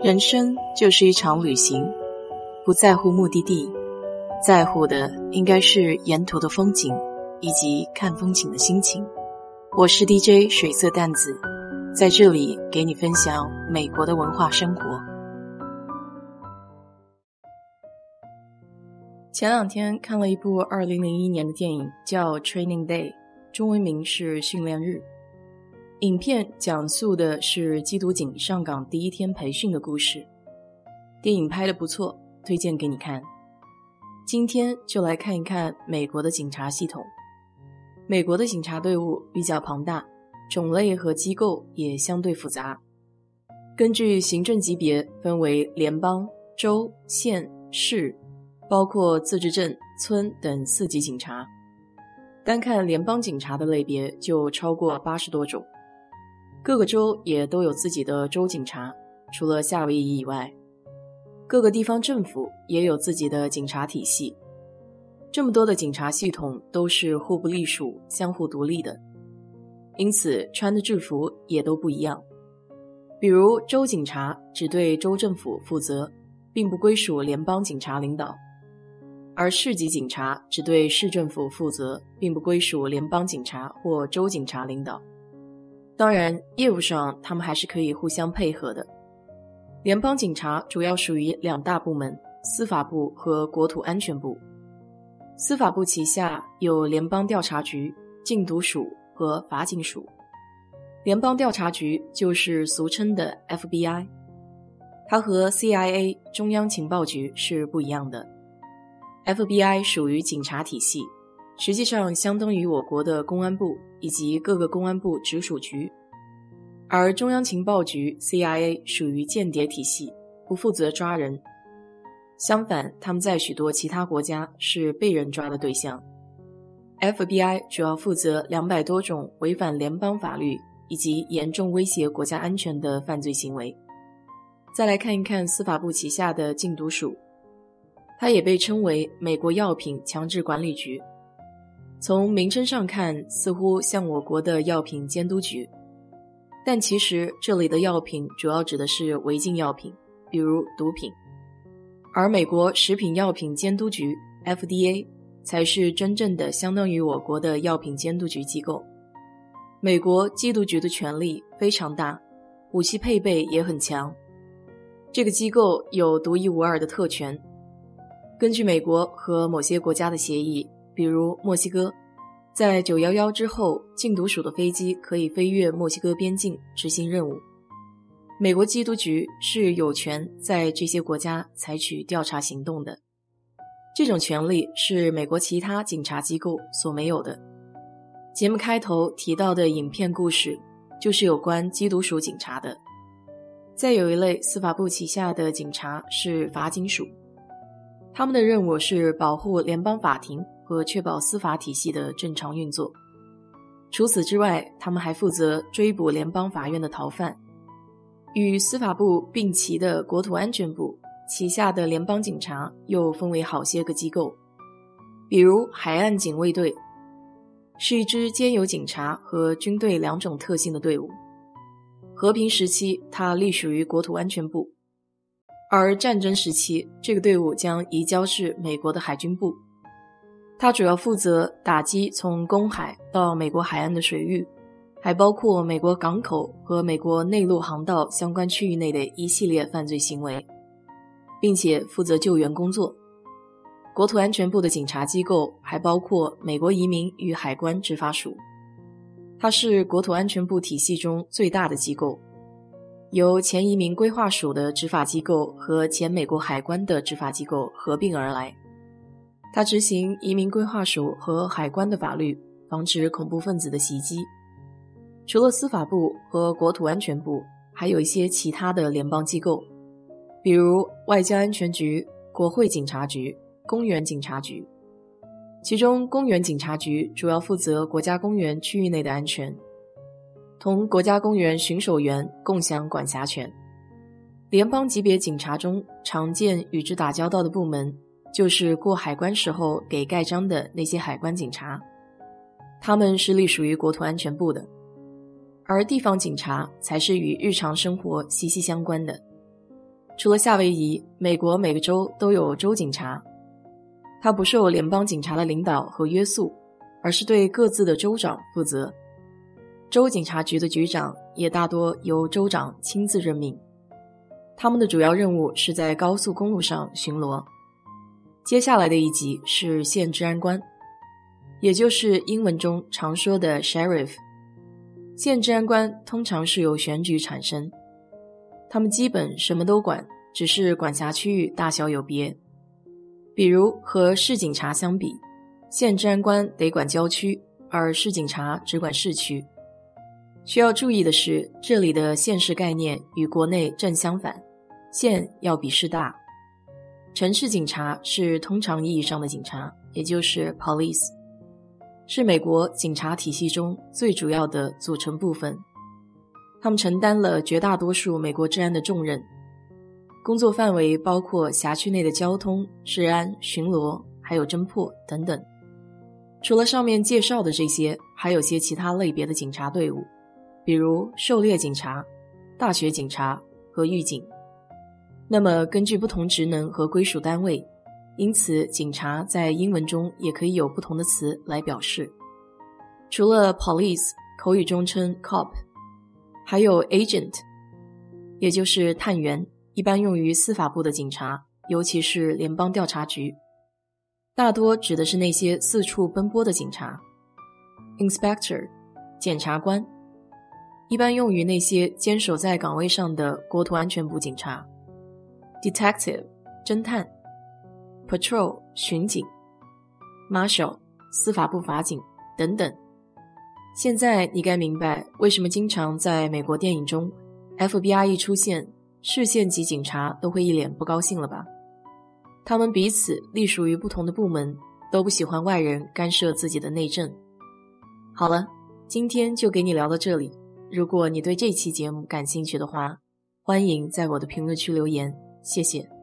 人生就是一场旅行，不在乎目的地，在乎的应该是沿途的风景以及看风景的心情。我是 DJ 水色淡子，在这里给你分享美国的文化生活。前两天看了一部二零零一年的电影，叫《Training Day》，中文名是《训练日》。影片讲述的是缉毒警上岗第一天培训的故事。电影拍的不错，推荐给你看。今天就来看一看美国的警察系统。美国的警察队伍比较庞大，种类和机构也相对复杂。根据行政级别分为联邦、州、县、市，包括自治镇、村等四级警察。单看联邦警察的类别就超过八十多种。各个州也都有自己的州警察，除了夏威夷以外，各个地方政府也有自己的警察体系。这么多的警察系统都是互不隶属、相互独立的，因此穿的制服也都不一样。比如州警察只对州政府负责，并不归属联邦警察领导；而市级警察只对市政府负责，并不归属联邦警察或州警察领导。当然，业务上他们还是可以互相配合的。联邦警察主要属于两大部门：司法部和国土安全部。司法部旗下有联邦调查局、禁毒署和法警署。联邦调查局就是俗称的 FBI，它和 CIA 中央情报局是不一样的。FBI 属于警察体系。实际上相当于我国的公安部以及各个公安部直属局，而中央情报局 （CIA） 属于间谍体系，不负责抓人。相反，他们在许多其他国家是被人抓的对象。FBI 主要负责两百多种违反联邦法律以及严重威胁国家安全的犯罪行为。再来看一看司法部旗下的禁毒署，它也被称为美国药品强制管理局。从名称上看，似乎像我国的药品监督局，但其实这里的药品主要指的是违禁药品，比如毒品，而美国食品药品监督局 （FDA） 才是真正的相当于我国的药品监督局机构。美国缉毒局的权力非常大，武器配备也很强，这个机构有独一无二的特权。根据美国和某些国家的协议。比如墨西哥，在九幺幺之后，禁毒署的飞机可以飞越墨西哥边境执行任务。美国缉毒局是有权在这些国家采取调查行动的，这种权利是美国其他警察机构所没有的。节目开头提到的影片故事，就是有关缉毒署警察的。再有一类司法部旗下的警察是法警署，他们的任务是保护联邦法庭。和确保司法体系的正常运作。除此之外，他们还负责追捕联邦法院的逃犯。与司法部并齐的国土安全部旗下的联邦警察又分为好些个机构，比如海岸警卫队，是一支兼有警察和军队两种特性的队伍。和平时期，它隶属于国土安全部；而战争时期，这个队伍将移交至美国的海军部。它主要负责打击从公海到美国海岸的水域，还包括美国港口和美国内陆航道相关区域内的一系列犯罪行为，并且负责救援工作。国土安全部的警察机构还包括美国移民与海关执法署，它是国土安全部体系中最大的机构，由前移民规划署的执法机构和前美国海关的执法机构合并而来。他执行移民规划署和海关的法律，防止恐怖分子的袭击。除了司法部和国土安全部，还有一些其他的联邦机构，比如外交安全局、国会警察局、公园警察局。其中，公园警察局主要负责国家公园区域内的安全，同国家公园巡守员共享管辖权。联邦级别警察中常见与之打交道的部门。就是过海关时候给盖章的那些海关警察，他们是隶属于国土安全部的，而地方警察才是与日常生活息息相关的。除了夏威夷，美国每个州都有州警察，他不受联邦警察的领导和约束，而是对各自的州长负责。州警察局的局长也大多由州长亲自任命，他们的主要任务是在高速公路上巡逻。接下来的一集是县治安官，也就是英文中常说的 sheriff。县治安官通常是由选举产生，他们基本什么都管，只是管辖区域大小有别。比如和市警察相比，县治安官得管郊区，而市警察只管市区。需要注意的是，这里的县市概念与国内正相反，县要比市大。城市警察是通常意义上的警察，也就是 police，是美国警察体系中最主要的组成部分。他们承担了绝大多数美国治安的重任，工作范围包括辖区内的交通、治安、巡逻，还有侦破等等。除了上面介绍的这些，还有些其他类别的警察队伍。比如狩猎警察、大学警察和狱警。那么，根据不同职能和归属单位，因此警察在英文中也可以有不同的词来表示。除了 police，口语中称 cop，还有 agent，也就是探员，一般用于司法部的警察，尤其是联邦调查局，大多指的是那些四处奔波的警察。inspector，检察官。一般用于那些坚守在岗位上的国土安全部警察，detective 侦探，patrol 巡警，marshal 司法部法警等等。现在你该明白为什么经常在美国电影中，FBI 一出现，市县级警察都会一脸不高兴了吧？他们彼此隶属于不同的部门，都不喜欢外人干涉自己的内政。好了，今天就给你聊到这里。如果你对这期节目感兴趣的话，欢迎在我的评论区留言，谢谢。